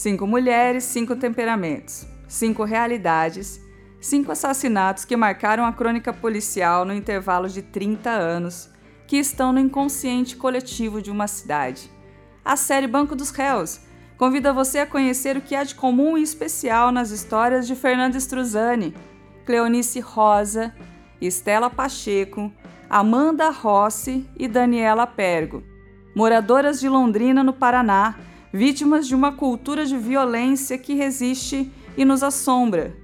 Cinco mulheres, cinco temperamentos, cinco realidades, cinco assassinatos que marcaram a crônica policial no intervalo de 30 anos, que estão no inconsciente coletivo de uma cidade. A série Banco dos Réus convida você a conhecer o que há de comum e especial nas histórias de Fernanda Struzani, Cleonice Rosa, Estela Pacheco, Amanda Rossi e Daniela Pergo, moradoras de Londrina, no Paraná, vítimas de uma cultura de violência que resiste e nos assombra.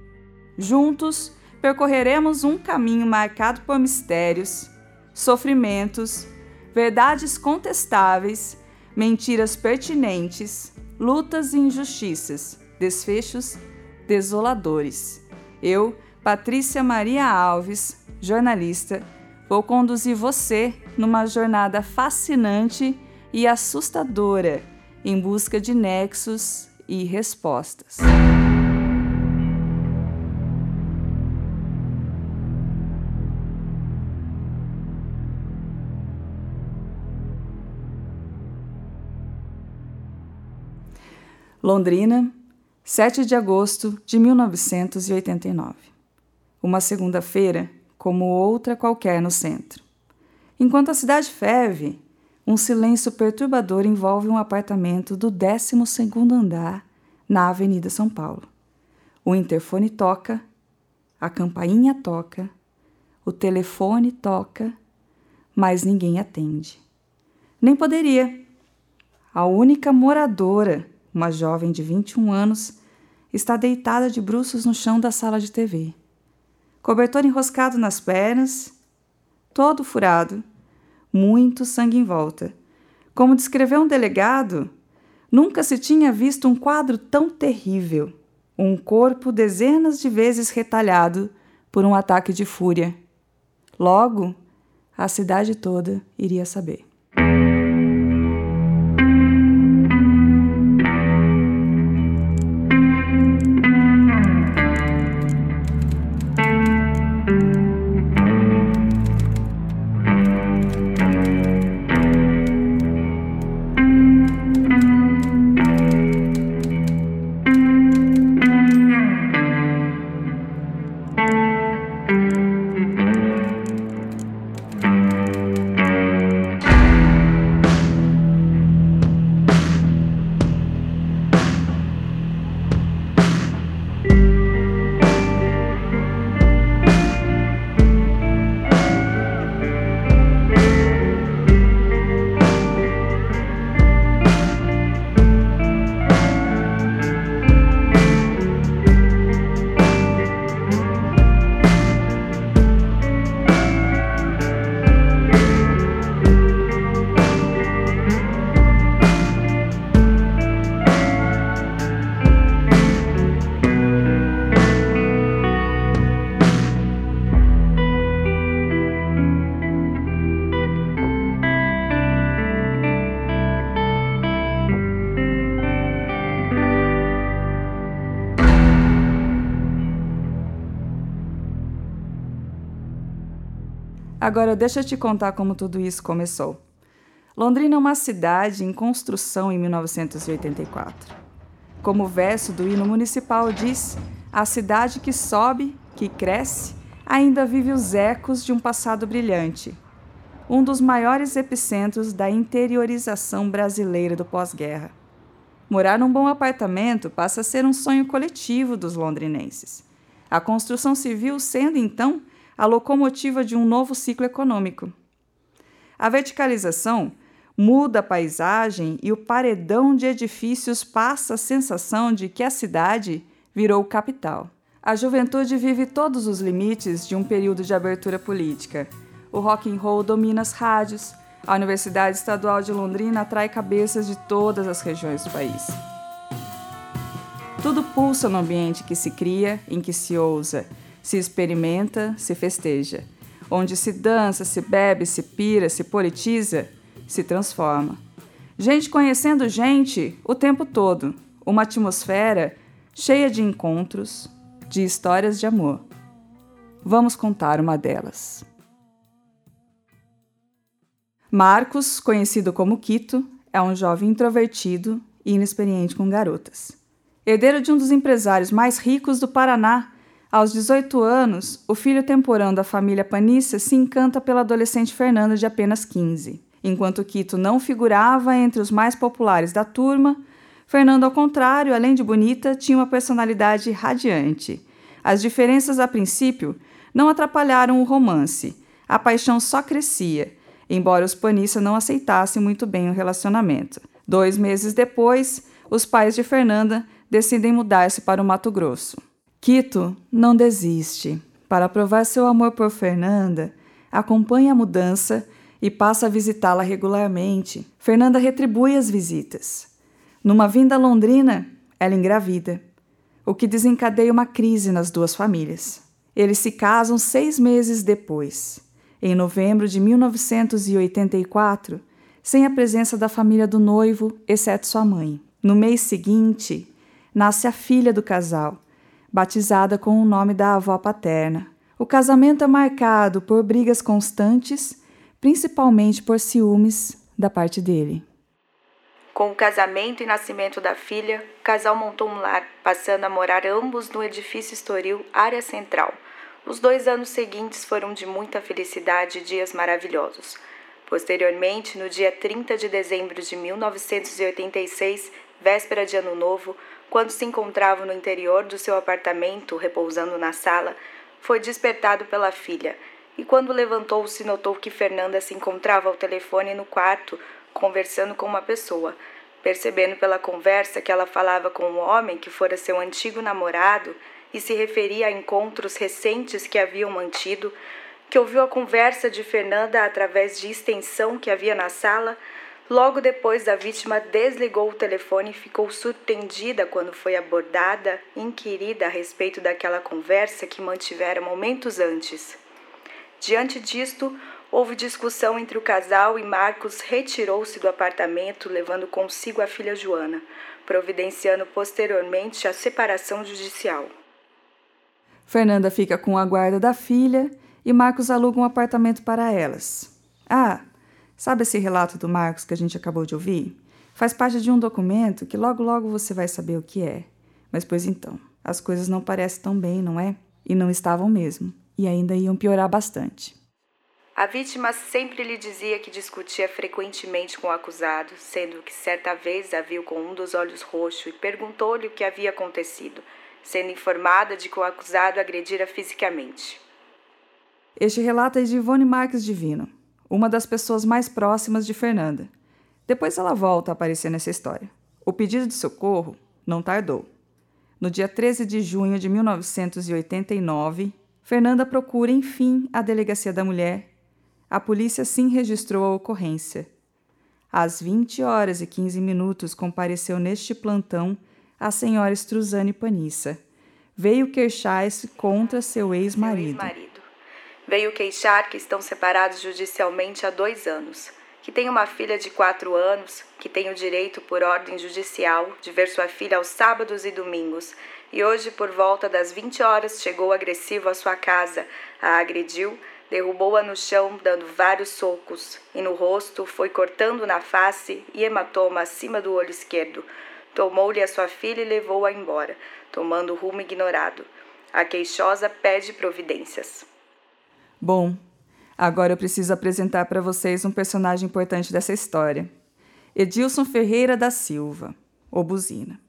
Juntos, percorreremos um caminho marcado por mistérios, sofrimentos, verdades contestáveis, mentiras pertinentes, lutas e injustiças, desfechos desoladores. Eu, Patrícia Maria Alves, jornalista, vou conduzir você numa jornada fascinante e assustadora em busca de nexos e respostas. Londrina, 7 de agosto de 1989. Uma segunda-feira como outra qualquer no centro. Enquanto a cidade ferve, um silêncio perturbador envolve um apartamento do 12 andar na Avenida São Paulo. O interfone toca, a campainha toca, o telefone toca, mas ninguém atende. Nem poderia. A única moradora, uma jovem de 21 anos, está deitada de bruços no chão da sala de TV cobertor enroscado nas pernas, todo furado, muito sangue em volta. Como descreveu um delegado, nunca se tinha visto um quadro tão terrível. Um corpo dezenas de vezes retalhado por um ataque de fúria. Logo, a cidade toda iria saber. Agora deixa eu te contar como tudo isso começou. Londrina é uma cidade em construção em 1984. Como o verso do hino municipal diz, a cidade que sobe, que cresce, ainda vive os ecos de um passado brilhante. Um dos maiores epicentros da interiorização brasileira do pós-guerra. Morar num bom apartamento passa a ser um sonho coletivo dos londrinenses. A construção civil sendo, então, a locomotiva de um novo ciclo econômico. A verticalização muda a paisagem e o paredão de edifícios passa a sensação de que a cidade virou capital. A juventude vive todos os limites de um período de abertura política. O rock and roll domina as rádios. A Universidade Estadual de Londrina atrai cabeças de todas as regiões do país. Tudo pulsa no ambiente que se cria, em que se ousa, se experimenta, se festeja. Onde se dança, se bebe, se pira, se politiza, se transforma. Gente conhecendo gente o tempo todo. Uma atmosfera cheia de encontros, de histórias de amor. Vamos contar uma delas. Marcos, conhecido como Quito, é um jovem introvertido e inexperiente com garotas. Herdeiro de um dos empresários mais ricos do Paraná, aos 18 anos, o filho temporão da família Panissa se encanta pela adolescente Fernanda de apenas 15. Enquanto Quito não figurava entre os mais populares da turma, Fernanda, ao contrário, além de bonita, tinha uma personalidade radiante. As diferenças, a princípio, não atrapalharam o romance. A paixão só crescia, embora os Panissa não aceitassem muito bem o relacionamento. Dois meses depois, os pais de Fernanda decidem mudar-se para o Mato Grosso. Quito não desiste. Para provar seu amor por Fernanda, acompanha a mudança e passa a visitá-la regularmente. Fernanda retribui as visitas. Numa vinda a Londrina, ela engravida, o que desencadeia uma crise nas duas famílias. Eles se casam seis meses depois, em novembro de 1984, sem a presença da família do noivo, exceto sua mãe. No mês seguinte, nasce a filha do casal, batizada com o nome da avó paterna. O casamento é marcado por brigas constantes, principalmente por ciúmes da parte dele. Com o casamento e nascimento da filha, o casal montou um lar, passando a morar ambos no edifício Estoril, área central. Os dois anos seguintes foram de muita felicidade e dias maravilhosos. Posteriormente, no dia 30 de dezembro de 1986, véspera de Ano Novo, quando se encontrava no interior do seu apartamento, repousando na sala, foi despertado pela filha e, quando levantou-se, notou que Fernanda se encontrava ao telefone no quarto, conversando com uma pessoa. Percebendo pela conversa que ela falava com um homem que fora seu antigo namorado e se referia a encontros recentes que haviam mantido, que ouviu a conversa de Fernanda através de extensão que havia na sala, Logo depois, a vítima desligou o telefone e ficou surpreendida quando foi abordada inquirida a respeito daquela conversa que mantivera momentos antes. Diante disto, houve discussão entre o casal e Marcos retirou-se do apartamento, levando consigo a filha Joana, providenciando posteriormente a separação judicial. Fernanda fica com a guarda da filha e Marcos aluga um apartamento para elas. Ah, Sabe esse relato do Marcos que a gente acabou de ouvir? Faz parte de um documento que logo logo você vai saber o que é. Mas pois então, as coisas não parecem tão bem, não é? E não estavam mesmo, e ainda iam piorar bastante. A vítima sempre lhe dizia que discutia frequentemente com o acusado, sendo que certa vez a viu com um dos olhos roxos e perguntou-lhe o que havia acontecido, sendo informada de que o acusado agredira fisicamente. Este relato é de Ivone Marques Divino, uma das pessoas mais próximas de Fernanda. Depois ela volta a aparecer nessa história. O pedido de socorro não tardou. No dia 13 de junho de 1989, Fernanda procura, enfim, a delegacia da mulher. A polícia sim registrou a ocorrência. Às 20 horas e 15 minutos compareceu neste plantão a senhora Struzane Panissa. Veio queixar-se contra seu ex-marido veio queixar que estão separados judicialmente há dois anos, que tem uma filha de quatro anos, que tem o direito, por ordem judicial, de ver sua filha aos sábados e domingos, e hoje, por volta das 20 horas, chegou agressivo à sua casa, a agrediu, derrubou-a no chão, dando vários socos, e no rosto foi cortando na face e hematoma acima do olho esquerdo. Tomou-lhe a sua filha e levou-a embora, tomando rumo ignorado. A queixosa pede providências. Bom, agora eu preciso apresentar para vocês um personagem importante dessa história. Edilson Ferreira da Silva, o Buzina.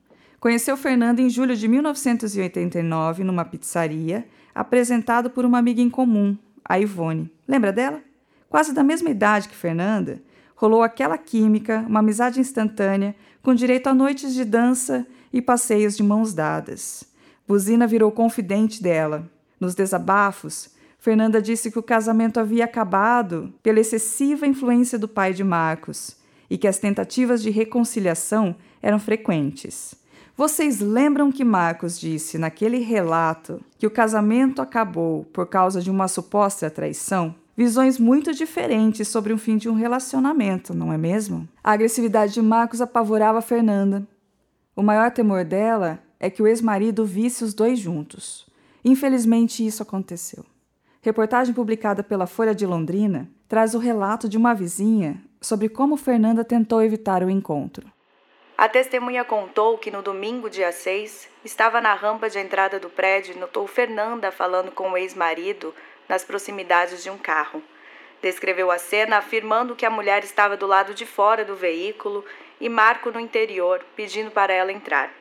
Conheceu Fernanda em julho de 1989 numa pizzaria, apresentado por uma amiga em comum, a Ivone. Lembra dela? Quase da mesma idade que Fernanda, rolou aquela química, uma amizade instantânea, com direito a noites de dança e passeios de mãos dadas. Buzina virou confidente dela. Nos desabafos, Fernanda disse que o casamento havia acabado pela excessiva influência do pai de Marcos e que as tentativas de reconciliação eram frequentes. Vocês lembram que Marcos disse naquele relato que o casamento acabou por causa de uma suposta traição? Visões muito diferentes sobre o fim de um relacionamento, não é mesmo? A agressividade de Marcos apavorava Fernanda. O maior temor dela é que o ex-marido visse os dois juntos. Infelizmente, isso aconteceu. Reportagem publicada pela Folha de Londrina traz o relato de uma vizinha sobre como Fernanda tentou evitar o encontro. A testemunha contou que no domingo, dia 6, estava na rampa de entrada do prédio e notou Fernanda falando com o ex-marido nas proximidades de um carro. Descreveu a cena afirmando que a mulher estava do lado de fora do veículo e Marco no interior, pedindo para ela entrar.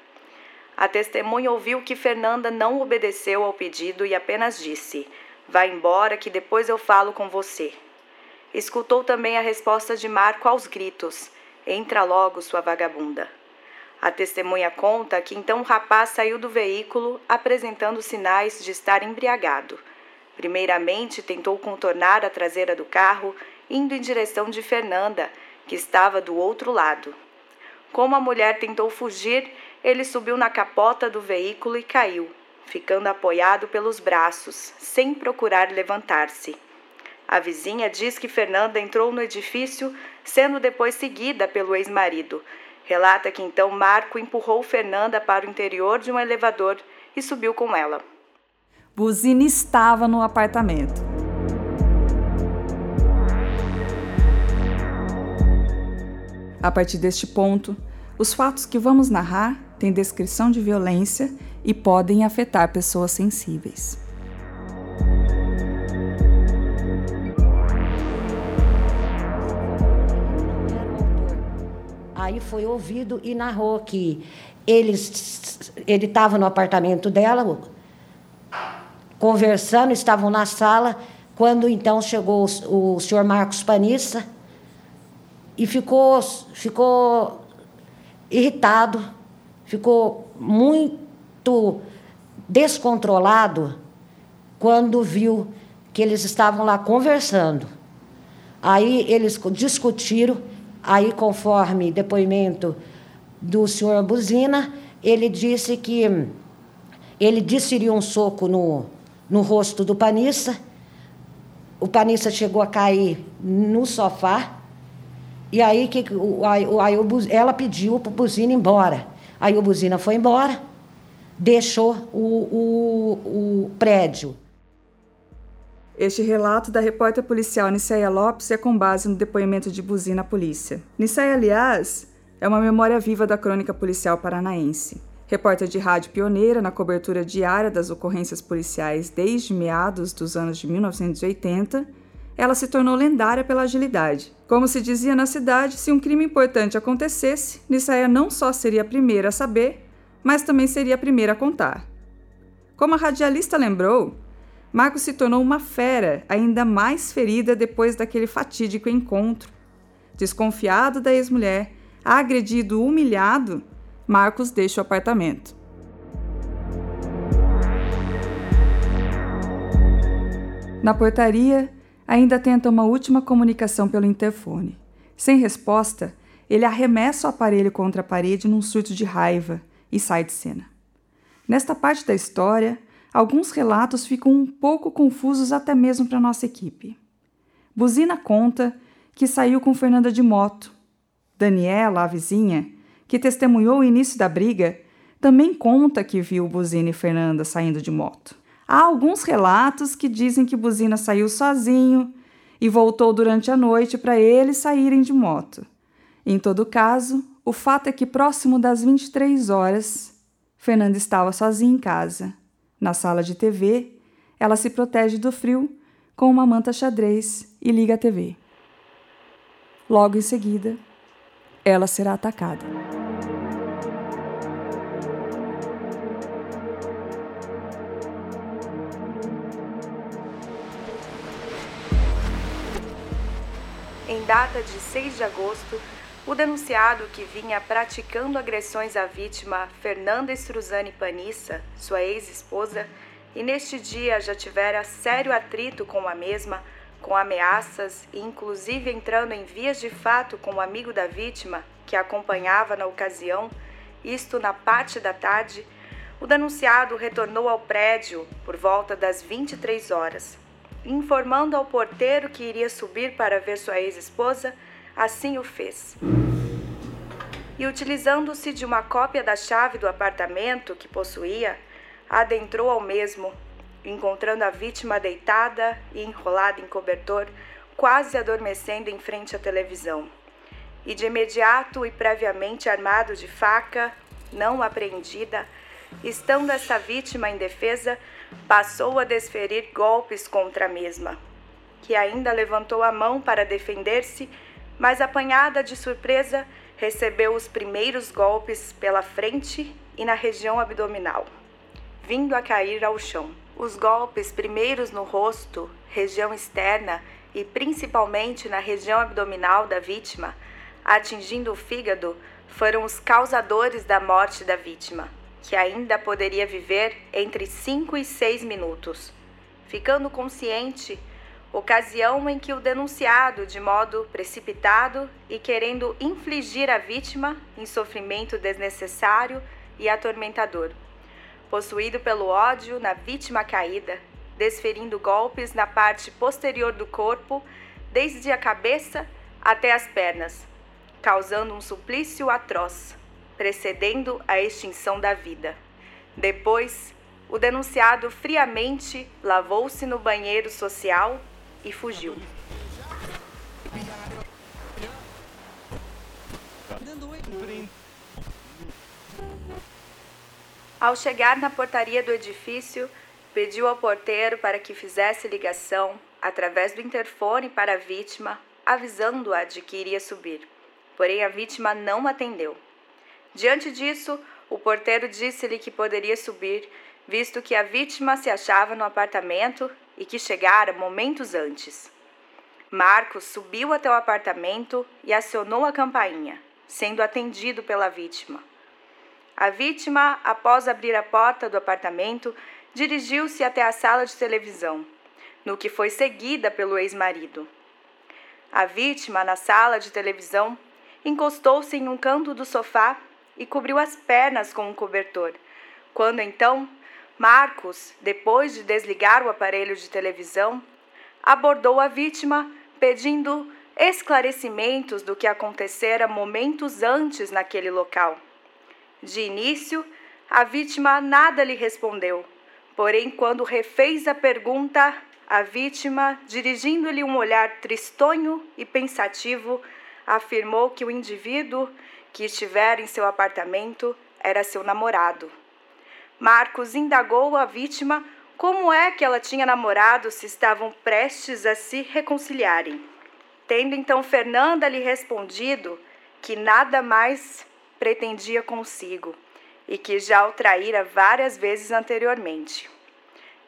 A testemunha ouviu que Fernanda não obedeceu ao pedido e apenas disse: Vá embora que depois eu falo com você. Escutou também a resposta de Marco aos gritos: Entra logo, sua vagabunda. A testemunha conta que então o rapaz saiu do veículo apresentando sinais de estar embriagado. Primeiramente, tentou contornar a traseira do carro, indo em direção de Fernanda, que estava do outro lado. Como a mulher tentou fugir, ele subiu na capota do veículo e caiu, ficando apoiado pelos braços, sem procurar levantar-se. A vizinha diz que Fernanda entrou no edifício, sendo depois seguida pelo ex-marido. Relata que então Marco empurrou Fernanda para o interior de um elevador e subiu com ela. Buzina estava no apartamento. A partir deste ponto, os fatos que vamos narrar têm descrição de violência e podem afetar pessoas sensíveis. Aí foi ouvido e narrou que eles, ele estava no apartamento dela, conversando, estavam na sala, quando então chegou o, o senhor Marcos Panissa e ficou, ficou irritado, ficou muito descontrolado quando viu que eles estavam lá conversando. Aí eles discutiram, aí conforme depoimento do senhor Buzina, ele disse que ele desferiu um soco no, no rosto do Panissa. O Panissa chegou a cair no sofá. E aí, que, aí, aí ela pediu para o Buzina ir embora. Aí o Buzina foi embora, deixou o, o, o prédio. Este relato da repórter policial Nisseia Lopes é com base no depoimento de Buzina à polícia. Nisseia, aliás, é uma memória viva da crônica policial paranaense. Repórter de rádio pioneira na cobertura diária das ocorrências policiais desde meados dos anos de 1980, ela se tornou lendária pela agilidade. Como se dizia na cidade, se um crime importante acontecesse, Nissaia não só seria a primeira a saber, mas também seria a primeira a contar. Como a radialista lembrou, Marcos se tornou uma fera ainda mais ferida depois daquele fatídico encontro. Desconfiado da ex-mulher, agredido, humilhado, Marcos deixa o apartamento. Na portaria, ainda tenta uma última comunicação pelo interfone. Sem resposta, ele arremessa o aparelho contra a parede num surto de raiva e sai de cena. Nesta parte da história, alguns relatos ficam um pouco confusos até mesmo para nossa equipe. Buzina conta que saiu com Fernanda de moto. Daniela, a vizinha, que testemunhou o início da briga, também conta que viu Buzina e Fernanda saindo de moto. Há alguns relatos que dizem que Buzina saiu sozinho e voltou durante a noite para eles saírem de moto. Em todo caso, o fato é que próximo das 23 horas, Fernanda estava sozinha em casa. Na sala de TV, ela se protege do frio com uma manta xadrez e liga a TV. Logo em seguida, ela será atacada. Em data de 6 de agosto, o denunciado que vinha praticando agressões à vítima Fernanda Estruzani Panissa, sua ex-esposa, e neste dia já tivera sério atrito com a mesma, com ameaças e inclusive entrando em vias de fato com o amigo da vítima, que a acompanhava na ocasião, isto na parte da tarde, o denunciado retornou ao prédio por volta das 23 horas. Informando ao porteiro que iria subir para ver sua ex-esposa, assim o fez. E utilizando-se de uma cópia da chave do apartamento que possuía, adentrou ao mesmo, encontrando a vítima deitada e enrolada em cobertor, quase adormecendo em frente à televisão. e de imediato e previamente armado de faca, não apreendida, estando essa vítima indefesa, passou a desferir golpes contra a mesma, que ainda levantou a mão para defender-se, mas apanhada de surpresa, recebeu os primeiros golpes pela frente e na região abdominal, vindo a cair ao chão. Os golpes primeiros no rosto, região externa e principalmente na região abdominal da vítima, atingindo o fígado, foram os causadores da morte da vítima, que ainda poderia viver entre 5 e 6 minutos. Ficando consciente, ocasião em que o denunciado, de modo precipitado e querendo infligir à vítima em sofrimento desnecessário e atormentador, possuído pelo ódio na vítima caída, desferindo golpes na parte posterior do corpo, desde a cabeça até as pernas, causando um suplício atroz, precedendo a extinção da vida. Depois, o denunciado friamente lavou-se no banheiro social e fugiu. Ao chegar na portaria do edifício, pediu ao porteiro para que fizesse ligação através do interfone para a vítima, avisando-a de que iria subir. Porém, a vítima não atendeu. Diante disso, o porteiro disse-lhe que poderia subir, visto que a vítima se achava no apartamento e que chegara momentos antes. Marcos subiu até o apartamento e acionou a campainha, sendo atendido pela vítima. A vítima, após abrir a porta do apartamento, dirigiu-se até a sala de televisão, no que foi seguida pelo ex-marido. A vítima, na sala de televisão, encostou-se em um canto do sofá e cobriu as pernas com um cobertor. Quando então, Marcos, depois de desligar o aparelho de televisão, abordou a vítima pedindo esclarecimentos do que acontecera momentos antes naquele local. De início, a vítima nada lhe respondeu. Porém, quando refez a pergunta, a vítima, dirigindo-lhe um olhar tristonho e pensativo, afirmou que o indivíduo que estivera em seu apartamento era seu namorado. Marcos indagou a vítima como é que ela tinha namorado se estavam prestes a se reconciliarem. Tendo então Fernanda lhe respondido que nada mais pretendia consigo e que já o traíra várias vezes anteriormente.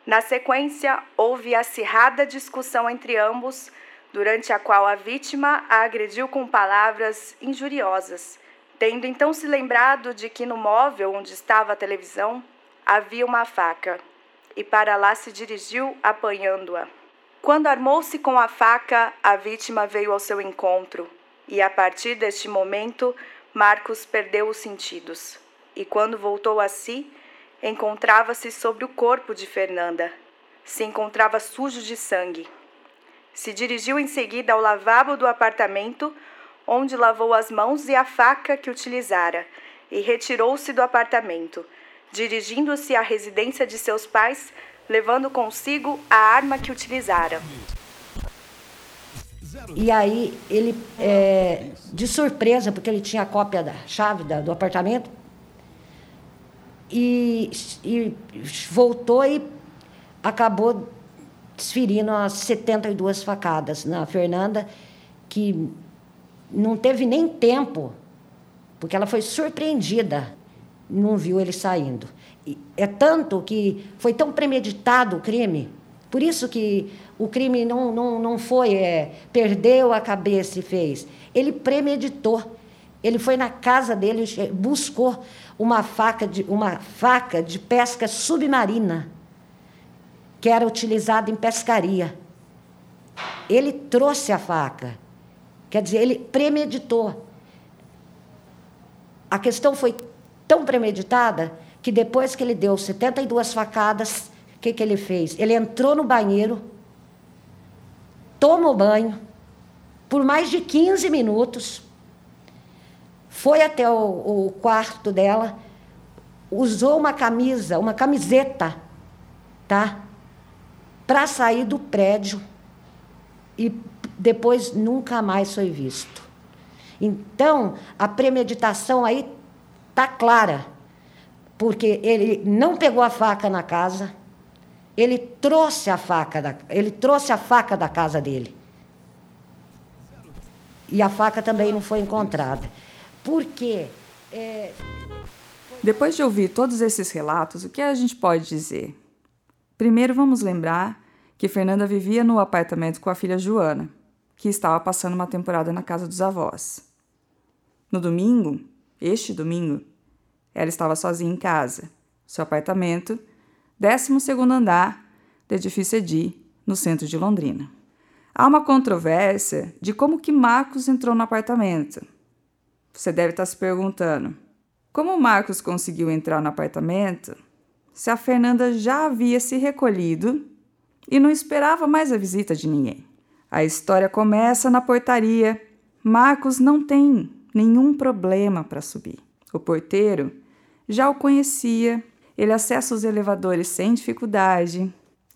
Na sequência, houve acirrada discussão entre ambos, durante a qual a vítima a agrediu com palavras injuriosas, tendo então se lembrado de que no móvel onde estava a televisão havia uma faca, e para lá se dirigiu apanhando-a. Quando armou-se com a faca, a vítima veio ao seu encontro, e a partir deste momento Marcos perdeu os sentidos e, quando voltou a si, encontrava-se sobre o corpo de Fernanda. Se encontrava sujo de sangue. Se dirigiu em seguida ao lavabo do apartamento, onde lavou as mãos e a faca que utilizara, e retirou-se do apartamento, dirigindo-se à residência de seus pais, levando consigo a arma que utilizara. E aí ele, é, de surpresa, porque ele tinha a cópia da chave da, do apartamento, e, e voltou e acabou desferindo as 72 facadas na Fernanda, que não teve nem tempo, porque ela foi surpreendida, não viu ele saindo. E é tanto que foi tão premeditado o crime, por isso que o crime não, não, não foi, é, perdeu a cabeça e fez. Ele premeditou. Ele foi na casa dele, buscou uma faca de, uma faca de pesca submarina, que era utilizada em pescaria. Ele trouxe a faca. Quer dizer, ele premeditou. A questão foi tão premeditada que depois que ele deu 72 facadas, o que, que ele fez? Ele entrou no banheiro, tomou banho, por mais de 15 minutos, foi até o, o quarto dela, usou uma camisa, uma camiseta, tá? Para sair do prédio e depois nunca mais foi visto. Então, a premeditação aí tá clara, porque ele não pegou a faca na casa, ele trouxe a faca da, ele trouxe a faca da casa dele. E a faca também não foi encontrada. Por quê? É... Depois de ouvir todos esses relatos, o que a gente pode dizer? Primeiro, vamos lembrar que Fernanda vivia no apartamento com a filha Joana, que estava passando uma temporada na casa dos avós. No domingo, este domingo, ela estava sozinha em casa, seu apartamento, 12 andar do edifício Edi, no centro de Londrina. Há uma controvérsia de como que Marcos entrou no apartamento. Você deve estar se perguntando: como Marcos conseguiu entrar no apartamento se a Fernanda já havia se recolhido e não esperava mais a visita de ninguém? A história começa na portaria. Marcos não tem nenhum problema para subir. O porteiro já o conhecia, ele acessa os elevadores sem dificuldade.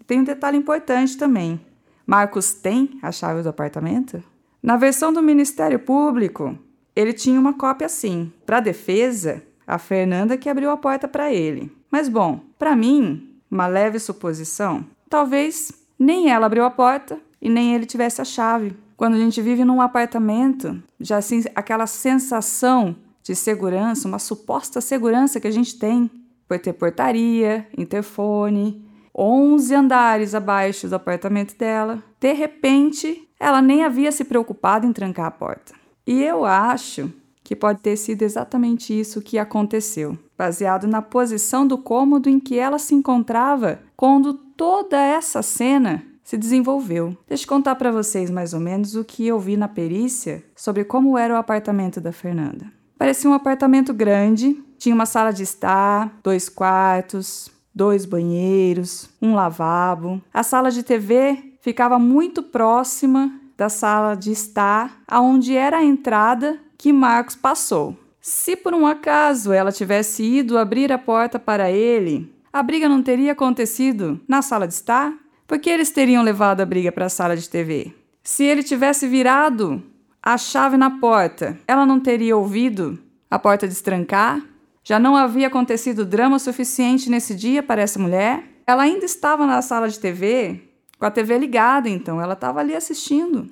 Tem um detalhe importante também: Marcos tem a chave do apartamento? Na versão do Ministério Público, ele tinha uma cópia sim. Para a defesa, a Fernanda que abriu a porta para ele. Mas bom, para mim, uma leve suposição, talvez nem ela abriu a porta e nem ele tivesse a chave. Quando a gente vive num apartamento, já assim aquela sensação de segurança, uma suposta segurança que a gente tem por ter portaria, interfone, 11 andares abaixo do apartamento dela. De repente, ela nem havia se preocupado em trancar a porta. E eu acho que pode ter sido exatamente isso que aconteceu, baseado na posição do cômodo em que ela se encontrava quando toda essa cena se desenvolveu. Deixa eu contar para vocês mais ou menos o que eu vi na perícia sobre como era o apartamento da Fernanda. Parecia um apartamento grande, tinha uma sala de estar, dois quartos, dois banheiros, um lavabo. A sala de TV ficava muito próxima da sala de estar, aonde era a entrada que Marcos passou. Se por um acaso ela tivesse ido abrir a porta para ele, a briga não teria acontecido na sala de estar? Porque eles teriam levado a briga para a sala de TV. Se ele tivesse virado a chave na porta, ela não teria ouvido a porta destrancar? Já não havia acontecido drama suficiente nesse dia para essa mulher? Ela ainda estava na sala de TV, com a TV ligada, então ela estava ali assistindo.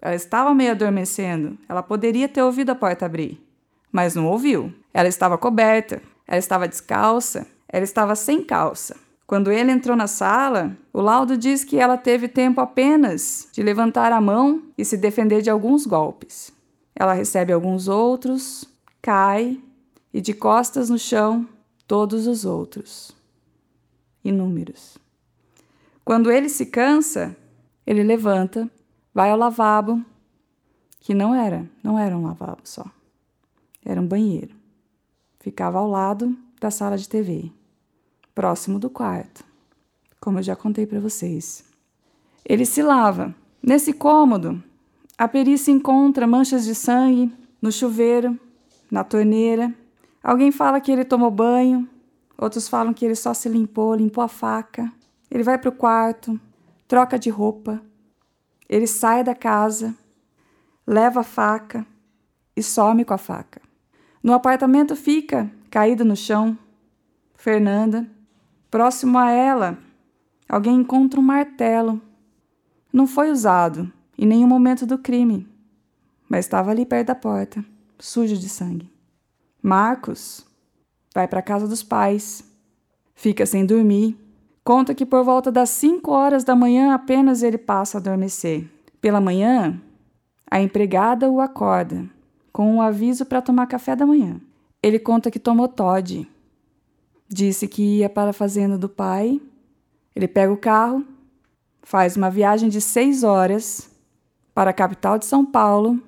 Ela estava meio adormecendo. Ela poderia ter ouvido a porta abrir, mas não ouviu. Ela estava coberta, ela estava descalça, ela estava sem calça. Quando ele entrou na sala, o laudo diz que ela teve tempo apenas de levantar a mão e se defender de alguns golpes. Ela recebe alguns outros, cai e de costas no chão, todos os outros. Inúmeros. Quando ele se cansa, ele levanta, vai ao lavabo, que não era, não era um lavabo só. Era um banheiro. Ficava ao lado da sala de TV próximo do quarto, como eu já contei para vocês. Ele se lava. Nesse cômodo, a perícia encontra manchas de sangue no chuveiro, na torneira. Alguém fala que ele tomou banho, outros falam que ele só se limpou, limpou a faca. Ele vai para o quarto, troca de roupa. Ele sai da casa, leva a faca e some com a faca. No apartamento fica, caída no chão, Fernanda, Próximo a ela, alguém encontra um martelo. Não foi usado em nenhum momento do crime, mas estava ali perto da porta, sujo de sangue. Marcos vai para a casa dos pais, fica sem dormir. Conta que por volta das 5 horas da manhã apenas ele passa a adormecer. Pela manhã, a empregada o acorda com um aviso para tomar café da manhã. Ele conta que tomou Todd Disse que ia para a fazenda do pai. Ele pega o carro, faz uma viagem de seis horas para a capital de São Paulo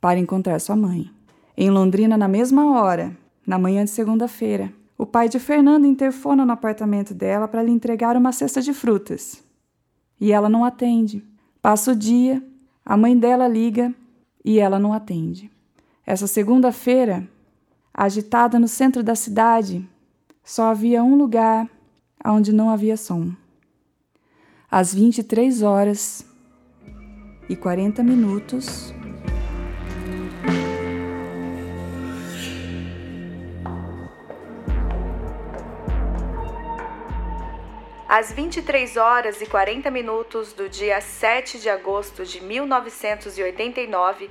para encontrar sua mãe. Em Londrina, na mesma hora, na manhã de segunda-feira, o pai de Fernanda interfona no apartamento dela para lhe entregar uma cesta de frutas. E ela não atende. Passa o dia, a mãe dela liga e ela não atende. Essa segunda-feira, agitada no centro da cidade, só havia um lugar onde não havia som. Às 23 horas e 40 minutos, Às 23 horas e 40 minutos do dia 7 de agosto de 1989,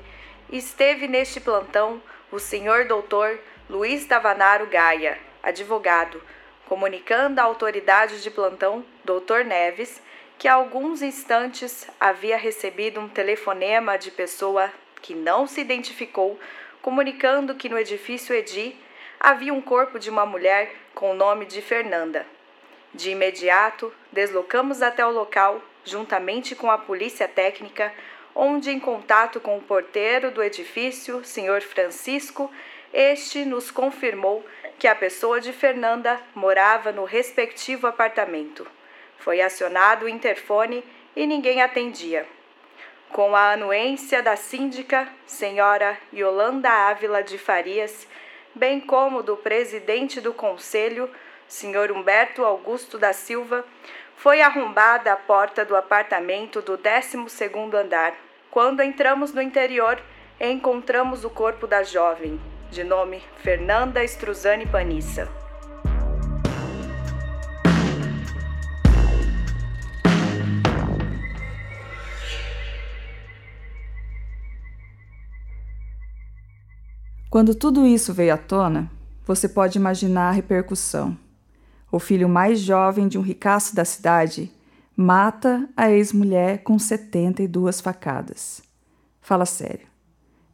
esteve neste plantão o senhor doutor Luiz Tavanaro Gaia advogado, comunicando à autoridade de plantão, doutor Neves, que há alguns instantes havia recebido um telefonema de pessoa que não se identificou, comunicando que no edifício Edi havia um corpo de uma mulher com o nome de Fernanda. De imediato, deslocamos até o local, juntamente com a polícia técnica, onde, em contato com o porteiro do edifício, Sr. Francisco, este nos confirmou que a pessoa de Fernanda morava no respectivo apartamento. Foi acionado o interfone e ninguém atendia. Com a anuência da síndica, senhora Yolanda Ávila de Farias, bem como do presidente do conselho, senhor Humberto Augusto da Silva, foi arrombada a porta do apartamento do 12º andar. Quando entramos no interior, encontramos o corpo da jovem, de nome Fernanda Struzani Panissa. Quando tudo isso veio à tona, você pode imaginar a repercussão. O filho mais jovem de um ricaço da cidade mata a ex-mulher com 72 facadas. Fala sério.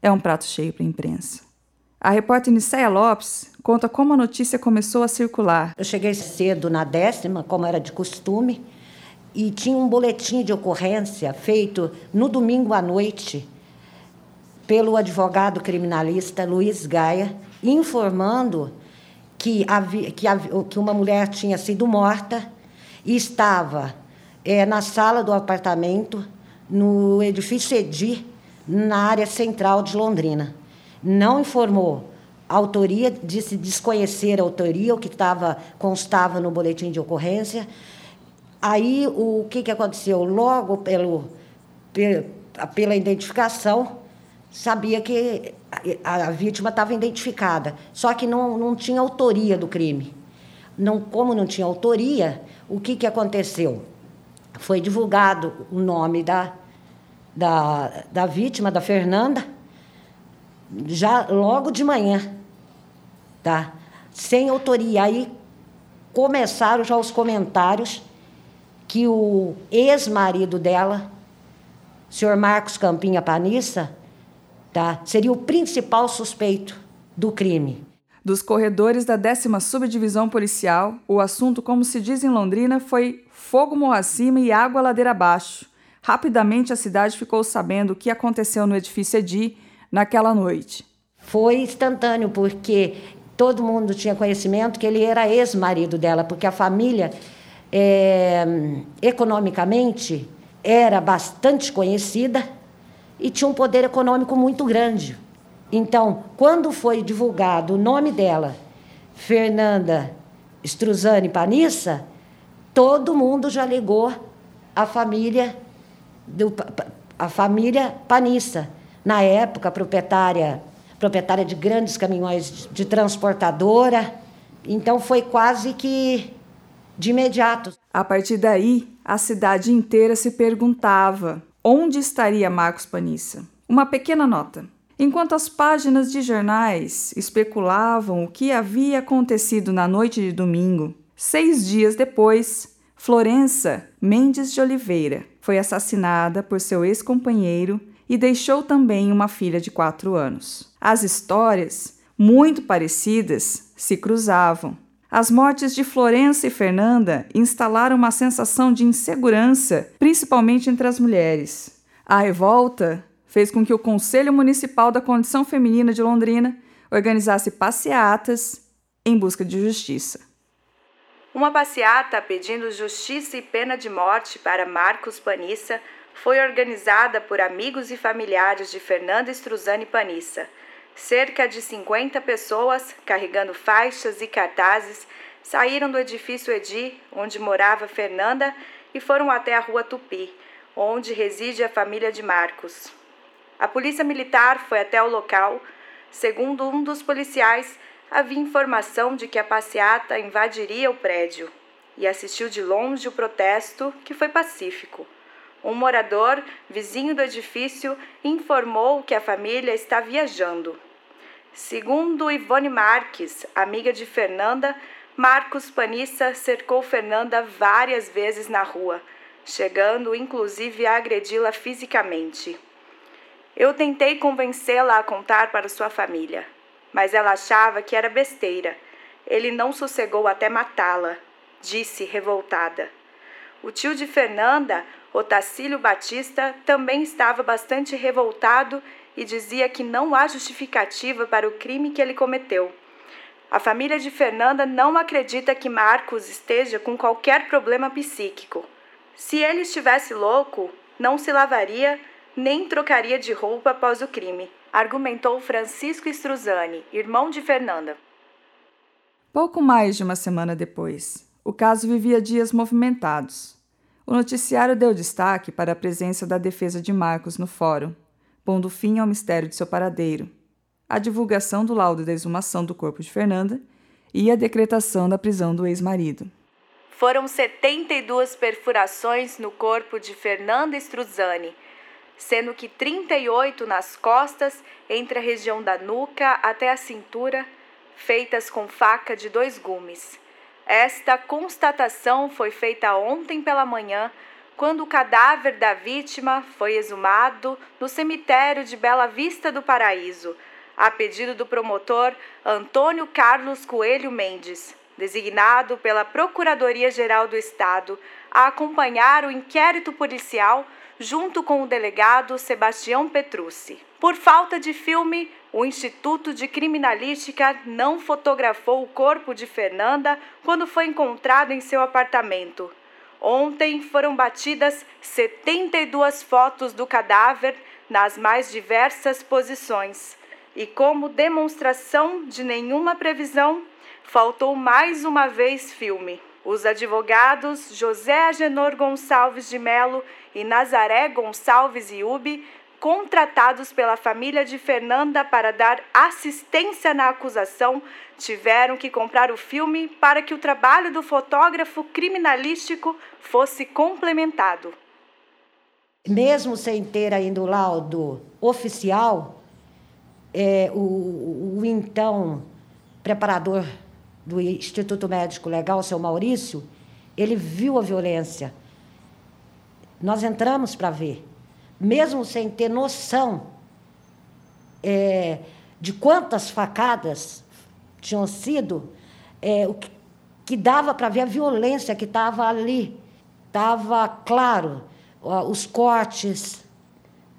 É um prato cheio para a imprensa. A repórter Nicéia Lopes conta como a notícia começou a circular. Eu cheguei cedo na décima, como era de costume, e tinha um boletim de ocorrência feito no domingo à noite pelo advogado criminalista Luiz Gaia, informando que, havia, que, havia, que uma mulher tinha sido morta e estava é, na sala do apartamento, no edifício Edi, na área central de Londrina. Não informou a autoria, disse desconhecer a autoria, o que estava, constava no boletim de ocorrência. Aí, o que, que aconteceu? Logo pelo, pela identificação, sabia que a, vítima estava identificada, só que não, não tinha autoria do crime. Não, como não tinha autoria, o que, que aconteceu? Foi divulgado o nome da, da, da vítima, da Fernanda, já logo de manhã, tá? sem autoria. Aí começaram já os comentários que o ex-marido dela, senhor Marcos Campinha Panissa, tá? seria o principal suspeito do crime. Dos corredores da décima subdivisão policial, o assunto, como se diz em Londrina, foi fogo morro acima e água ladeira abaixo. Rapidamente a cidade ficou sabendo o que aconteceu no edifício Edi naquela noite. Foi instantâneo, porque todo mundo tinha conhecimento que ele era ex-marido dela, porque a família, é, economicamente, era bastante conhecida e tinha um poder econômico muito grande. Então, quando foi divulgado o nome dela, Fernanda Struzani Panissa, todo mundo já ligou a família do, a família Panissa, na época proprietária proprietária de grandes caminhões de transportadora. Então foi quase que de imediato. A partir daí, a cidade inteira se perguntava Onde estaria Marcos Panissa? Uma pequena nota. Enquanto as páginas de jornais especulavam o que havia acontecido na noite de domingo, seis dias depois, Florença Mendes de Oliveira foi assassinada por seu ex-companheiro e deixou também uma filha de quatro anos. As histórias, muito parecidas, se cruzavam. As mortes de Florença e Fernanda instalaram uma sensação de insegurança, principalmente entre as mulheres. A revolta fez com que o Conselho Municipal da Condição Feminina de Londrina organizasse passeatas em busca de justiça. Uma passeata pedindo justiça e pena de morte para Marcos Panissa foi organizada por amigos e familiares de Fernanda Struzani Panissa Cerca de 50 pessoas, carregando faixas e cartazes, saíram do edifício Edi, onde morava Fernanda, e foram até a rua Tupi, onde reside a família de Marcos. A polícia militar foi até o local. Segundo um dos policiais, havia informação de que a passeata invadiria o prédio. e assistiu de longe o protesto, que foi pacífico. Um morador, vizinho do edifício, informou que a família está viajando. Segundo Ivone Marques, amiga de Fernanda, Marcos Panissa cercou Fernanda várias vezes na rua, chegando inclusive a agredi-la fisicamente. Eu tentei convencê-la a contar para sua família, mas ela achava que era besteira. Ele não sossegou até matá-la, disse revoltada. O tio de Fernanda, Otacílio Batista, também estava bastante revoltado e dizia que não há justificativa para o crime que ele cometeu. A família de Fernanda não acredita que Marcos esteja com qualquer problema psíquico. Se ele estivesse louco, não se lavaria nem trocaria de roupa após o crime, argumentou Francisco Struzani, irmão de Fernanda. Pouco mais de uma semana depois, o caso vivia dias movimentados. O noticiário deu destaque para a presença da defesa de Marcos no fórum, pondo fim ao mistério de seu paradeiro, a divulgação do laudo da exumação do corpo de Fernanda e a decretação da prisão do ex-marido. Foram 72 perfurações no corpo de Fernanda Struzani, sendo que 38 nas costas, entre a região da nuca até a cintura, feitas com faca de dois gumes. Esta constatação foi feita ontem pela manhã, quando o cadáver da vítima foi exumado no cemitério de Bela Vista do Paraíso, a pedido do promotor Antônio Carlos Coelho Mendes, designado pela Procuradoria-Geral do Estado a acompanhar o inquérito policial junto com o delegado Sebastião Petrucci. Por falta de filme, o Instituto de Criminalística não fotografou o corpo de Fernanda quando foi encontrado em seu apartamento. Ontem foram batidas 72 fotos do cadáver nas mais diversas posições. E como demonstração de nenhuma previsão, faltou mais uma vez filme. Os advogados José Agenor Gonçalves de Melo e Nazaré Gonçalves Iube, contratados pela família de Fernanda para dar assistência na acusação, tiveram que comprar o filme para que o trabalho do fotógrafo criminalístico fosse complementado. Mesmo sem ter ainda o laudo oficial, é, o, o então preparador do Instituto Médico Legal, seu Maurício, ele viu a violência. Nós entramos para ver, mesmo sem ter noção é, de quantas facadas tinham sido, é, o que, que dava para ver a violência que estava ali. Estava claro, os cortes,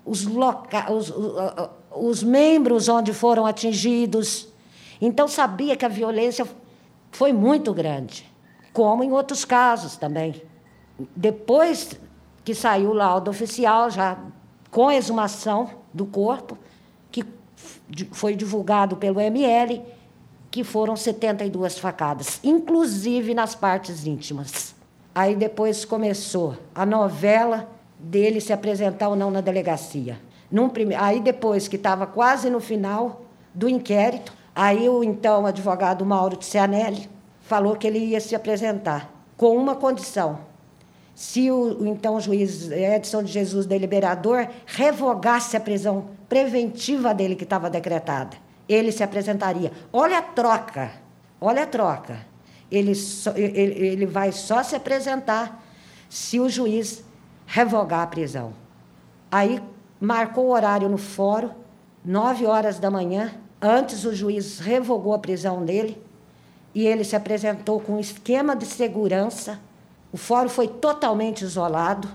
os, loca os, os membros onde foram atingidos. Então, sabia que a violência foi muito grande, como em outros casos também. Depois que saiu o laudo oficial, já com exumação do corpo, que foi divulgado pelo ML, que foram 72 facadas, inclusive nas partes íntimas. Aí depois começou a novela dele se apresentar ou não na delegacia. Prime... Aí depois que estava quase no final do inquérito, Aí o então advogado Mauro Cianelli falou que ele ia se apresentar com uma condição. Se o, então juiz Edson de Jesus deliberador revogasse a prisão preventiva dele que estava decretada, ele se apresentaria. Olha a troca, olha a troca. Ele, só, ele, ele vai só se apresentar se o juiz revogar a prisão. Aí marcou o horário no fórum, nove horas da manhã, Antes, o juiz revogou a prisão dele e ele se apresentou com um esquema de segurança. O fórum foi totalmente isolado.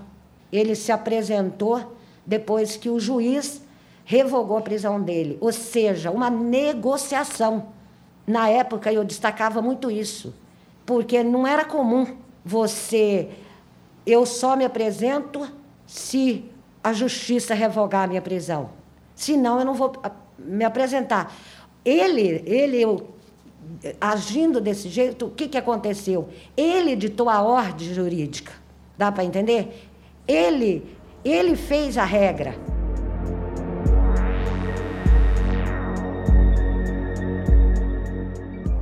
Ele se apresentou depois que o juiz revogou a prisão dele, ou seja, uma negociação. Na época eu destacava muito isso, porque não era comum você eu só me apresento se a justiça revogar a minha prisão. Senão eu não vou me apresentar. Ele, ele eu, agindo desse jeito, o que, que aconteceu? Ele ditou a ordem jurídica. Dá para entender? Ele, ele fez a regra.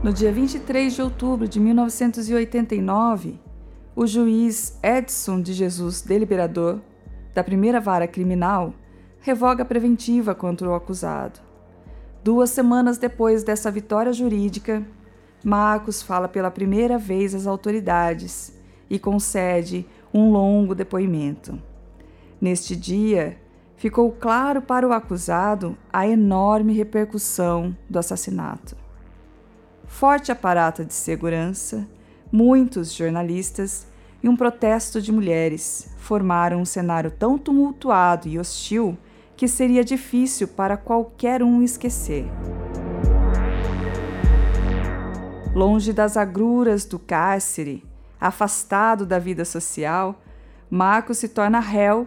No dia 23 de outubro de 1989, o juiz Edson de Jesus Deliberador, da primeira vara criminal, revoga a preventiva contra o acusado. Duas semanas depois dessa vitória jurídica, Marcos fala pela primeira vez às autoridades e concede um longo depoimento. Neste dia, ficou claro para o acusado a enorme repercussão do assassinato. Forte aparato de segurança, muitos jornalistas e um protesto de mulheres formaram um cenário tão tumultuado e hostil que seria difícil para qualquer um esquecer. Longe das agruras do cárcere, afastado da vida social, Marcos se torna réu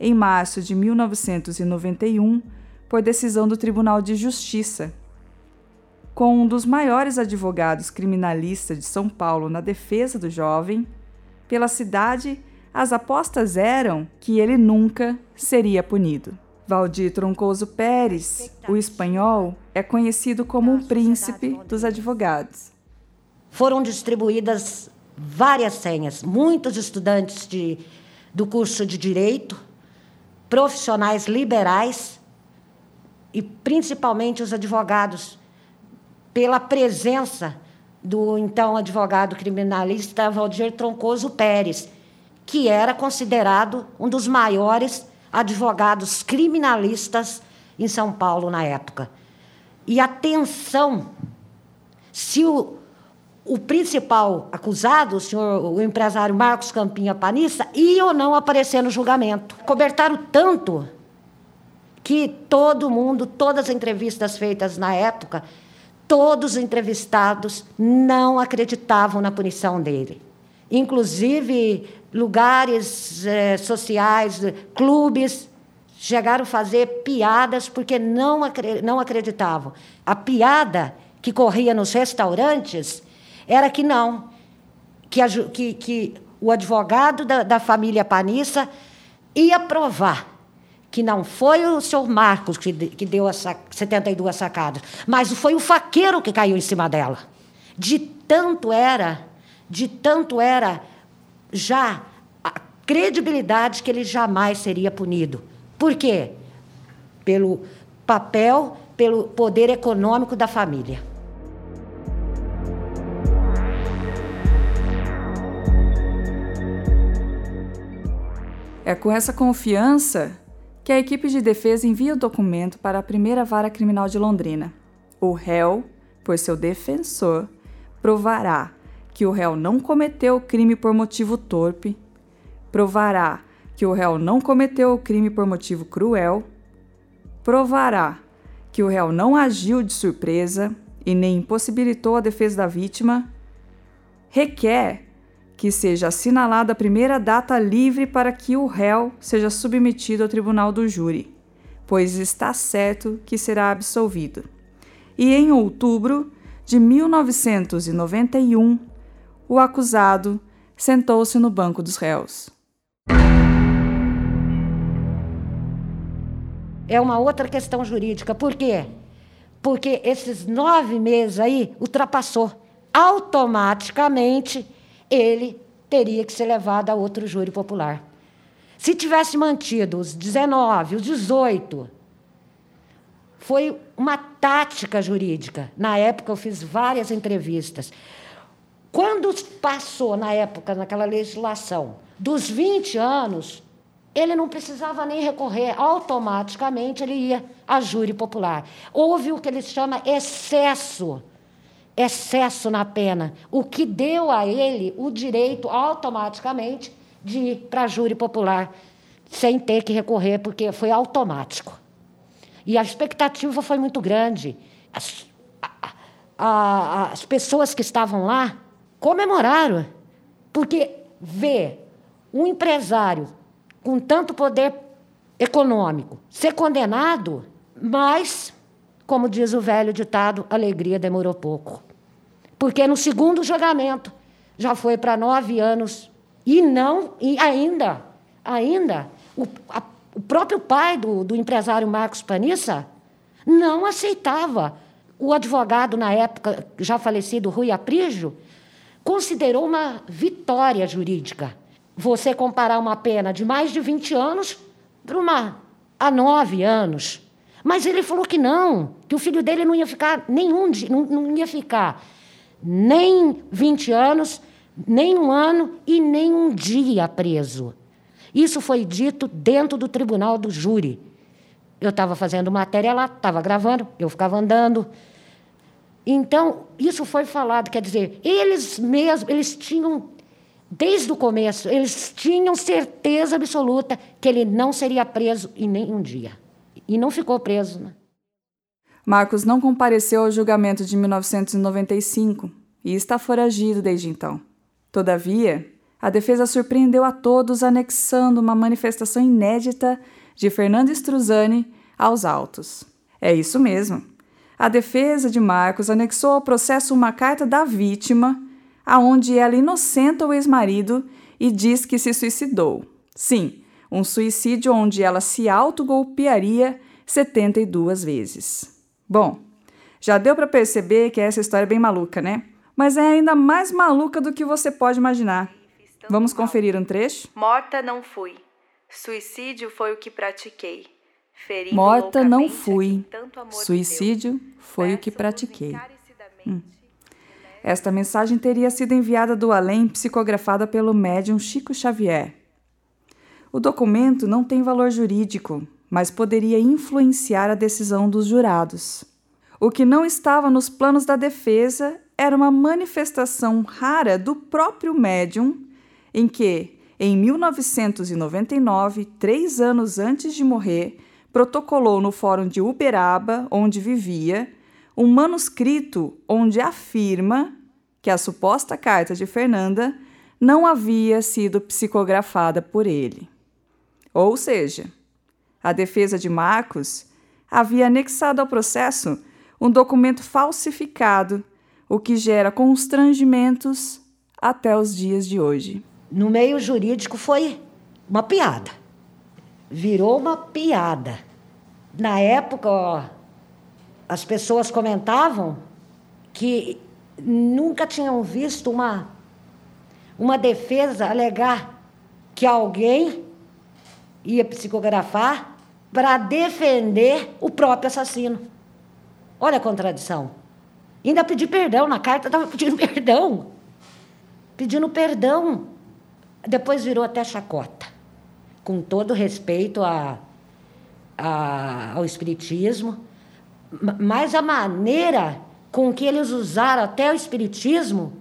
em março de 1991 por decisão do Tribunal de Justiça. Com um dos maiores advogados criminalistas de São Paulo na defesa do jovem, pela cidade, as apostas eram que ele nunca seria punido. Valdir Troncoso Pérez, o espanhol, é conhecido como um príncipe dos advogados. Foram distribuídas várias senhas. Muitos estudantes de, do curso de Direito, profissionais liberais e principalmente os advogados, pela presença do então advogado criminalista Valdir Troncoso Pérez, que era considerado um dos maiores advogados criminalistas em São Paulo na época. E atenção, se o, o principal acusado, o senhor, o empresário Marcos Campinha Panissa, ia ou não aparecer no julgamento. Cobertaram tanto que todo mundo, todas as entrevistas feitas na época, todos os entrevistados não acreditavam na punição dele. Inclusive, lugares eh, sociais, clubes, chegaram a fazer piadas porque não, não acreditavam. A piada que corria nos restaurantes era que não, que, a, que, que o advogado da, da família Panissa ia provar que não foi o senhor Marcos que, que deu as 72 sacadas, mas foi o faqueiro que caiu em cima dela. De tanto era, de tanto era já a credibilidade que ele jamais seria punido. Por quê? Pelo papel, pelo poder econômico da família. É com essa confiança que a equipe de defesa envia o documento para a primeira vara criminal de Londrina. O réu, por seu defensor, provará que o réu não cometeu o crime por motivo torpe, provará que o réu não cometeu o crime por motivo cruel, provará que o réu não agiu de surpresa e nem impossibilitou a defesa da vítima, requer que seja assinalada a primeira data livre para que o réu seja submetido ao tribunal do júri, pois está certo que será absolvido. E em outubro de 1991, o acusado sentou-se no banco dos réus. É uma outra questão jurídica. Por quê? Porque esses nove meses aí ultrapassou. Automaticamente ele teria que ser levado a outro júri popular. Se tivesse mantido os 19, os 18, foi uma tática jurídica. Na época, eu fiz várias entrevistas. Quando passou, na época, naquela legislação, dos 20 anos, ele não precisava nem recorrer, automaticamente ele ia a júri popular. Houve o que eles chamam excesso excesso na pena, o que deu a ele o direito automaticamente de ir para a júri popular, sem ter que recorrer, porque foi automático. E a expectativa foi muito grande. As, a, a, as pessoas que estavam lá comemoraram, porque ver um empresário com tanto poder econômico ser condenado, mas como diz o velho ditado, alegria demorou pouco. Porque no segundo julgamento já foi para nove anos e não, e ainda, ainda, o, a, o próprio pai do, do empresário Marcos Panissa não aceitava. O advogado, na época, já falecido, Rui Aprígio, considerou uma vitória jurídica. Você comparar uma pena de mais de 20 anos para uma a 9 anos. Mas ele falou que não, que o filho dele não ia ficar nenhum não, não ia ficar nem 20 anos, nem um ano e nem um dia preso. Isso foi dito dentro do tribunal do júri. Eu estava fazendo matéria lá, estava gravando, eu ficava andando. Então, isso foi falado, quer dizer, eles mesmos, eles tinham, desde o começo, eles tinham certeza absoluta que ele não seria preso em nenhum dia. E não ficou preso. Né? Marcos não compareceu ao julgamento de 1995 e está foragido desde então. Todavia, a defesa surpreendeu a todos anexando uma manifestação inédita de Fernando Struzani aos autos. É isso mesmo. A defesa de Marcos anexou ao processo uma carta da vítima, aonde ela inocenta o ex-marido e diz que se suicidou. Sim, um suicídio onde ela se autogolpearia 72 vezes. Bom, já deu para perceber que essa história é bem maluca, né? Mas é ainda mais maluca do que você pode imaginar. Vamos conferir um trecho? Morta não fui. Suicídio foi o que pratiquei. Morta não fui. Suicídio foi o que pratiquei. Hum. Esta mensagem teria sido enviada do além psicografada pelo médium Chico Xavier. O documento não tem valor jurídico, mas poderia influenciar a decisão dos jurados. O que não estava nos planos da defesa era uma manifestação rara do próprio médium em que, em 1999, três anos antes de morrer, protocolou no Fórum de Uberaba, onde vivia, um manuscrito onde afirma que a suposta carta de Fernanda não havia sido psicografada por ele. Ou seja, a defesa de Marcos havia anexado ao processo um documento falsificado, o que gera constrangimentos até os dias de hoje no meio jurídico foi uma piada. Virou uma piada. Na época, ó, as pessoas comentavam que nunca tinham visto uma, uma defesa alegar que alguém ia psicografar para defender o próprio assassino. Olha a contradição. Ainda pedi perdão, na carta estava pedindo perdão. Pedindo perdão depois virou até chacota, com todo respeito a, a, ao Espiritismo, mas a maneira com que eles usaram até o Espiritismo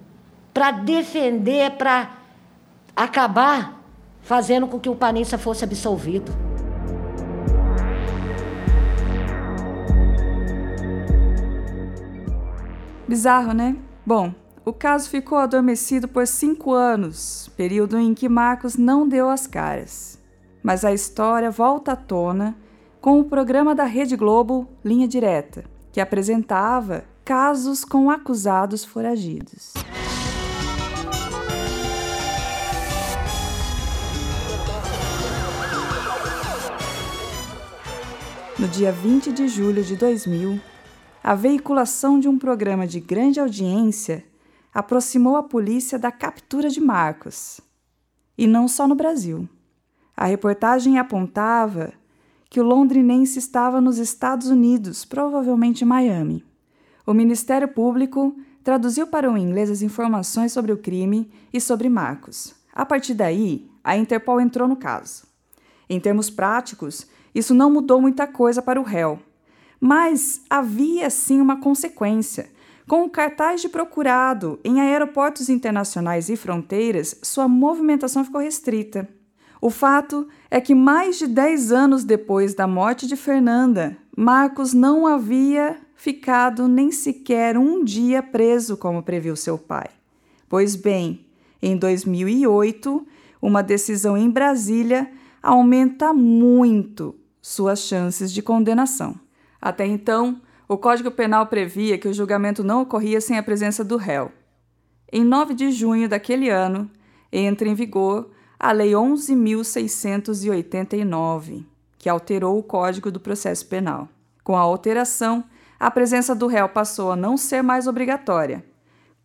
para defender, para acabar fazendo com que o Panissa fosse absolvido. Bizarro, né? Bom, o caso ficou adormecido por cinco anos, período em que Marcos não deu as caras. Mas a história volta à tona com o programa da Rede Globo Linha Direta, que apresentava casos com acusados foragidos. No dia 20 de julho de 2000, a veiculação de um programa de grande audiência aproximou a polícia da captura de Marcos. E não só no Brasil. A reportagem apontava que o londrinense estava nos Estados Unidos, provavelmente Miami. O Ministério Público traduziu para o inglês as informações sobre o crime e sobre Marcos. A partir daí, a Interpol entrou no caso. Em termos práticos, isso não mudou muita coisa para o réu, mas havia sim uma consequência com o cartaz de procurado em aeroportos internacionais e fronteiras, sua movimentação ficou restrita. O fato é que, mais de 10 anos depois da morte de Fernanda, Marcos não havia ficado nem sequer um dia preso, como previu seu pai. Pois bem, em 2008, uma decisão em Brasília aumenta muito suas chances de condenação. Até então, o Código Penal previa que o julgamento não ocorria sem a presença do réu. Em 9 de junho daquele ano, entra em vigor a Lei 11.689, que alterou o Código do Processo Penal. Com a alteração, a presença do réu passou a não ser mais obrigatória.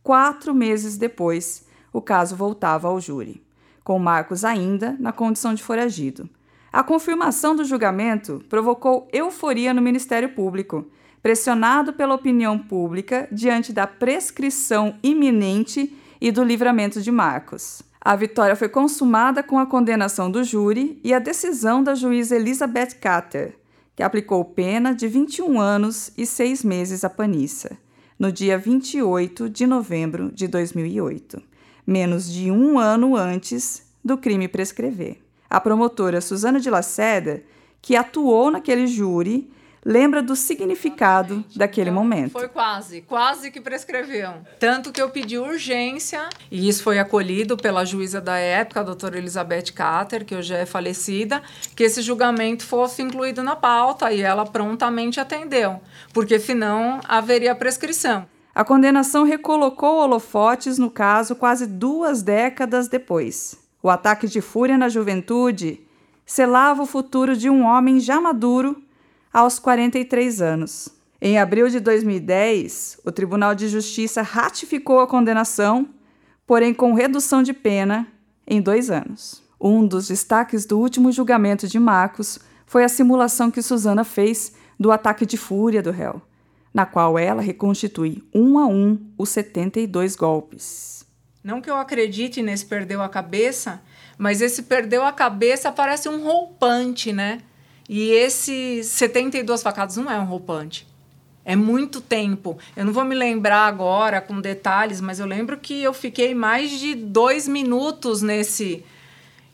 quatro meses depois, o caso voltava ao júri, com Marcos ainda na condição de foragido. A confirmação do julgamento provocou euforia no Ministério Público, pressionado pela opinião pública diante da prescrição iminente e do livramento de Marcos. A vitória foi consumada com a condenação do júri e a decisão da juíza Elizabeth Cater, que aplicou pena de 21 anos e 6 meses a Panissa, no dia 28 de novembro de 2008, menos de um ano antes do crime prescrever. A promotora Suzana de Lacerda, que atuou naquele júri, lembra do significado daquele então, momento. Foi quase, quase que prescreveu. Tanto que eu pedi urgência, e isso foi acolhido pela juíza da época, a doutora Elizabeth Cater, que hoje é falecida, que esse julgamento fosse incluído na pauta, e ela prontamente atendeu, porque senão haveria prescrição. A condenação recolocou holofotes no caso quase duas décadas depois. O ataque de fúria na juventude selava o futuro de um homem já maduro aos 43 anos. Em abril de 2010, o Tribunal de Justiça ratificou a condenação, porém com redução de pena em dois anos. Um dos destaques do último julgamento de Marcos foi a simulação que Suzana fez do ataque de fúria do réu, na qual ela reconstitui um a um os 72 golpes. Não que eu acredite nesse perdeu a cabeça, mas esse perdeu a cabeça parece um roupante, né? E esse 72 facadas não é um roupante. É muito tempo. Eu não vou me lembrar agora com detalhes, mas eu lembro que eu fiquei mais de dois minutos nesse.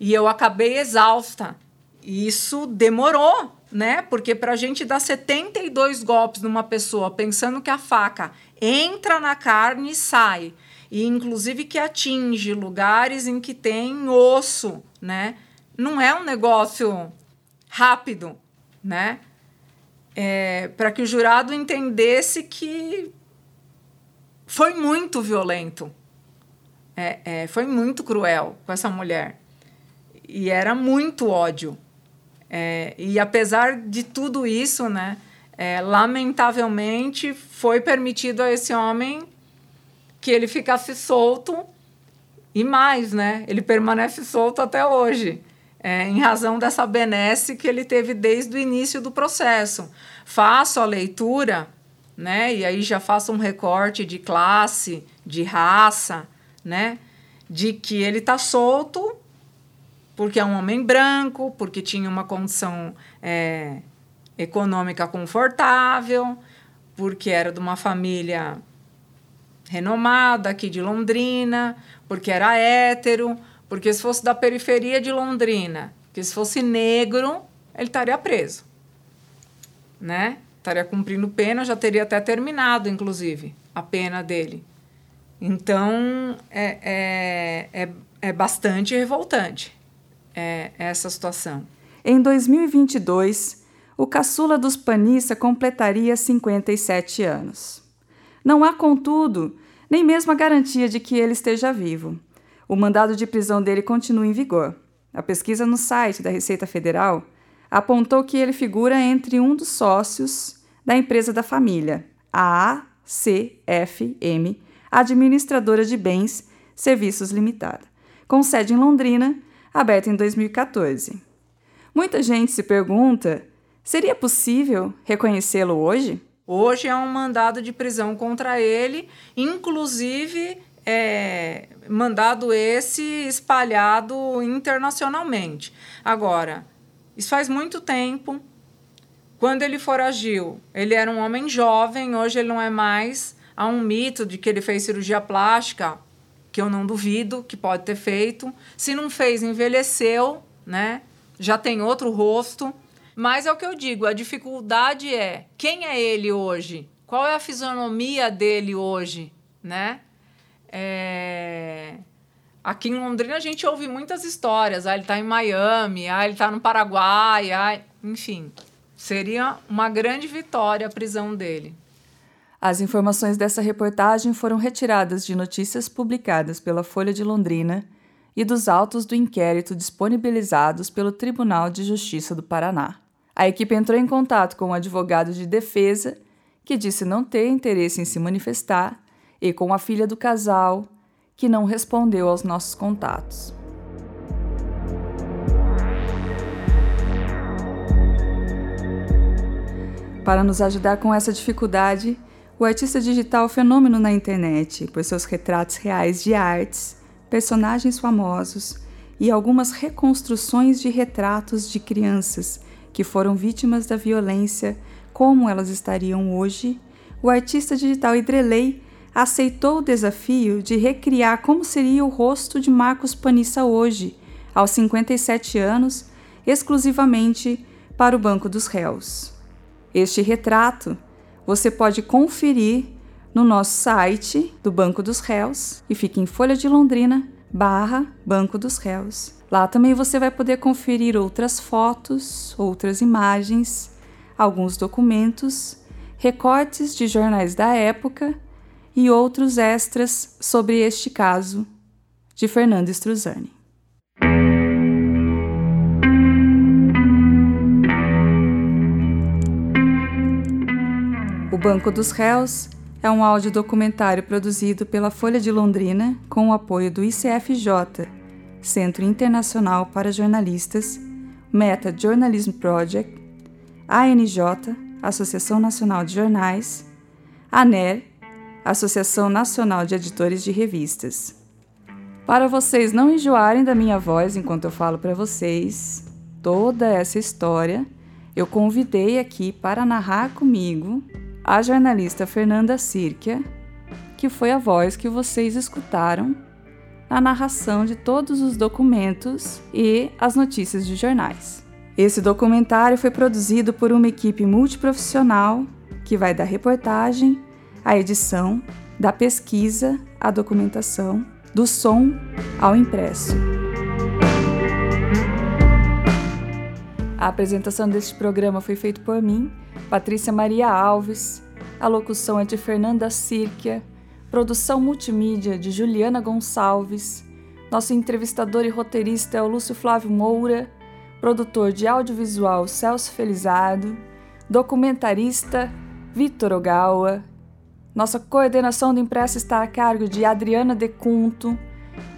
E eu acabei exausta. E isso demorou, né? Porque para a gente dar 72 golpes numa pessoa pensando que a faca entra na carne e sai, e inclusive que atinge lugares em que tem osso, né? Não é um negócio rápido, né? É, para que o jurado entendesse que foi muito violento, é, é, foi muito cruel com essa mulher e era muito ódio. É, e apesar de tudo isso, né, é, lamentavelmente foi permitido a esse homem que ele ficasse solto e mais, né? Ele permanece solto até hoje é, em razão dessa benesse que ele teve desde o início do processo. Faço a leitura, né, e aí já faço um recorte de classe, de raça, né, de que ele está solto porque é um homem branco, porque tinha uma condição é, econômica confortável, porque era de uma família renomada aqui de Londrina, porque era hétero, porque se fosse da periferia de Londrina, que se fosse negro, ele estaria preso. Né? Estaria cumprindo pena, já teria até terminado, inclusive, a pena dele. Então, é, é, é, é bastante revoltante é, essa situação. Em 2022, o caçula dos Panissa completaria 57 anos. Não há, contudo, nem mesmo a garantia de que ele esteja vivo. O mandado de prisão dele continua em vigor. A pesquisa no site da Receita Federal apontou que ele figura entre um dos sócios da empresa da família, a ACFM, Administradora de Bens Serviços Limitada, com sede em Londrina, aberta em 2014. Muita gente se pergunta: seria possível reconhecê-lo hoje? Hoje é um mandado de prisão contra ele, inclusive é, mandado esse espalhado internacionalmente. Agora, isso faz muito tempo. Quando ele foragiu, ele era um homem jovem, hoje ele não é mais. Há um mito de que ele fez cirurgia plástica, que eu não duvido que pode ter feito. Se não fez, envelheceu, né? Já tem outro rosto. Mas é o que eu digo, a dificuldade é quem é ele hoje? Qual é a fisionomia dele hoje, né? É... Aqui em Londrina a gente ouve muitas histórias. Ah, ele está em Miami, ah, ele está no Paraguai, ah, enfim. Seria uma grande vitória a prisão dele. As informações dessa reportagem foram retiradas de notícias publicadas pela Folha de Londrina e dos autos do inquérito disponibilizados pelo Tribunal de Justiça do Paraná. A equipe entrou em contato com o um advogado de defesa, que disse não ter interesse em se manifestar e com a filha do casal, que não respondeu aos nossos contatos. Para nos ajudar com essa dificuldade, o artista digital é fenômeno na internet por seus retratos reais de artes, personagens famosos e algumas reconstruções de retratos de crianças que foram vítimas da violência, como elas estariam hoje, o artista digital Idrelei aceitou o desafio de recriar como seria o rosto de Marcos Panissa hoje, aos 57 anos, exclusivamente para o Banco dos Réus. Este retrato você pode conferir no nosso site do Banco dos Réus e fica em Folha de Londrina barra Banco dos Réus. Lá também você vai poder conferir outras fotos, outras imagens, alguns documentos, recortes de jornais da época e outros extras sobre este caso de Fernando Struzani. O Banco dos Réus é um audiodocumentário produzido pela Folha de Londrina com o apoio do ICFJ, Centro Internacional para Jornalistas, Meta Journalism Project, ANJ, Associação Nacional de Jornais, ANER, Associação Nacional de Editores de Revistas. Para vocês não enjoarem da minha voz enquanto eu falo para vocês toda essa história, eu convidei aqui para narrar comigo a jornalista Fernanda Sirkia, que foi a voz que vocês escutaram na narração de todos os documentos e as notícias de jornais. Esse documentário foi produzido por uma equipe multiprofissional que vai da reportagem à edição, da pesquisa à documentação, do som ao impresso. A apresentação deste programa foi feita por mim, Patrícia Maria Alves. A locução é de Fernanda Sirkia. Produção multimídia de Juliana Gonçalves. Nosso entrevistador e roteirista é o Lúcio Flávio Moura. Produtor de audiovisual Celso Felizardo. Documentarista Vitor Ogawa. Nossa coordenação do impresso está a cargo de Adriana Decunto.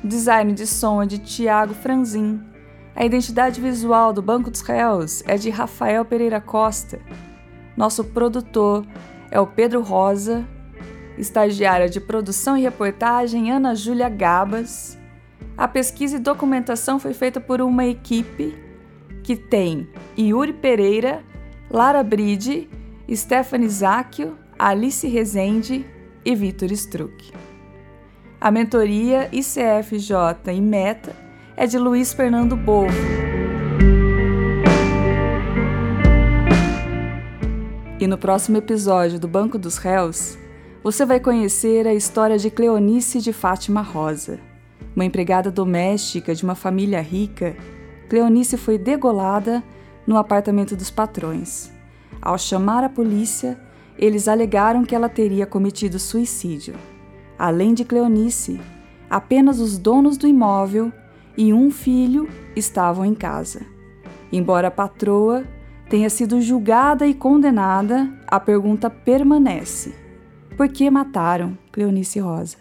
Design de som é de Tiago Franzin. A identidade visual do Banco dos Réus é de Rafael Pereira Costa. Nosso produtor é o Pedro Rosa, estagiária de produção e reportagem Ana Júlia Gabas. A pesquisa e documentação foi feita por uma equipe que tem Yuri Pereira, Lara Bride, Stephanie Zacchio, Alice Rezende e Vitor Struck. A mentoria ICFJ e Meta é de Luiz Fernando Bovo. E no próximo episódio do Banco dos Réus, você vai conhecer a história de Cleonice de Fátima Rosa. Uma empregada doméstica de uma família rica, Cleonice foi degolada no apartamento dos patrões. Ao chamar a polícia, eles alegaram que ela teria cometido suicídio. Além de Cleonice, apenas os donos do imóvel e um filho estavam em casa. Embora a patroa tenha sido julgada e condenada, a pergunta permanece: por que mataram Cleonice Rosa?